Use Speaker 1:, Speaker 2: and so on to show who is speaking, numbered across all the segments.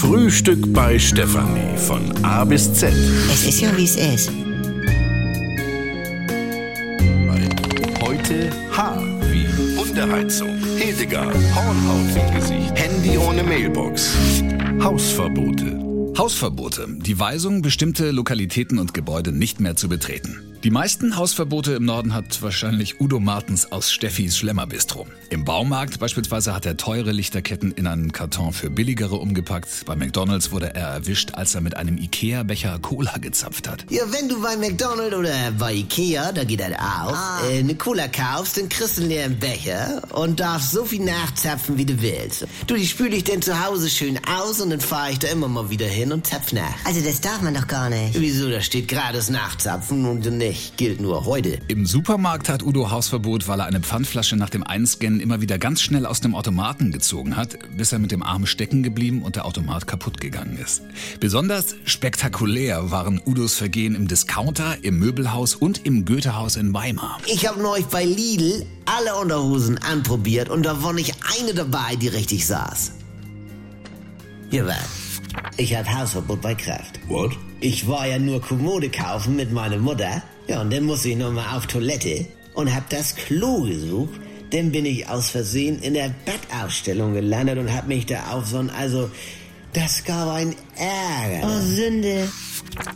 Speaker 1: Frühstück bei Stefanie von A bis Z.
Speaker 2: Es ist ja, wie es ist.
Speaker 1: Heute H wie Hundeheizung, Hildegard, Hornhaut im Gesicht, Handy ohne Mailbox, Hausverbote.
Speaker 3: Hausverbote. Die Weisung, bestimmte Lokalitäten und Gebäude nicht mehr zu betreten. Die meisten Hausverbote im Norden hat wahrscheinlich Udo Martens aus Steffis Schlemmerbistro. Im Baumarkt beispielsweise hat er teure Lichterketten in einen Karton für billigere umgepackt. Bei McDonalds wurde er erwischt, als er mit einem Ikea-Becher Cola gezapft hat.
Speaker 2: Ja, wenn du bei McDonald's oder bei Ikea, da geht das auch, äh, eine Cola kaufst, dann kriegst du einen leeren Becher und darfst so viel nachzapfen, wie du willst. Du, die spül ich denn zu Hause schön aus und dann fahre ich da immer mal wieder hin und zapf nach.
Speaker 4: Also das darf man doch gar nicht.
Speaker 2: Wieso, da steht gerade das Nachzapfen und nicht. Gilt nur heute.
Speaker 3: Im Supermarkt hat Udo Hausverbot, weil er eine Pfandflasche nach dem Einscannen immer wieder ganz schnell aus dem Automaten gezogen hat, bis er mit dem Arm stecken geblieben und der Automat kaputt gegangen ist. Besonders spektakulär waren Udos Vergehen im Discounter, im Möbelhaus und im Goethehaus in Weimar.
Speaker 2: Ich habe neulich bei Lidl alle Unterhosen anprobiert und da war nicht eine dabei, die richtig saß. Ja, was? Ich hab Hausverbot bei Kraft.
Speaker 1: What?
Speaker 2: Ich war ja nur Kommode kaufen mit meiner Mutter. Ja, und dann musste ich nochmal auf Toilette und hab das Klo gesucht. Dann bin ich aus Versehen in der Bettausstellung gelandet und hab mich da auf so ein, also, das gab ein Ärger.
Speaker 4: Oh, Sünde.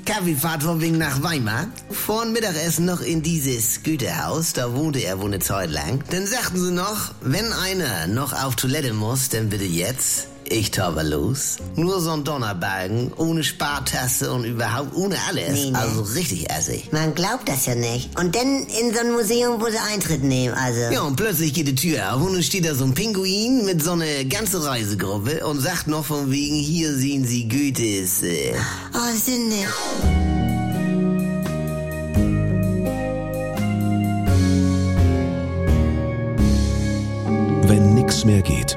Speaker 2: Kaffeefahrt von wegen nach Weimar. Vor Mittagessen noch in dieses Güterhaus, da wohnte er wohl eine Zeit lang. Dann sagten sie noch, wenn einer noch auf Toilette muss, dann bitte jetzt. Ich taube los. Nur so ein Donnerbalken, ohne Spartasse und überhaupt ohne alles.
Speaker 4: Nee, nee.
Speaker 2: Also richtig assig.
Speaker 4: Man glaubt das ja nicht. Und dann in so ein Museum, wo sie Eintritt nehmen, also.
Speaker 2: Ja, und plötzlich geht die Tür auf und dann steht da so ein Pinguin mit so einer ganzen Reisegruppe und sagt noch von wegen, hier sehen Sie Goethes. Äh,
Speaker 4: Oh, Sünde.
Speaker 5: Wenn nix mehr geht.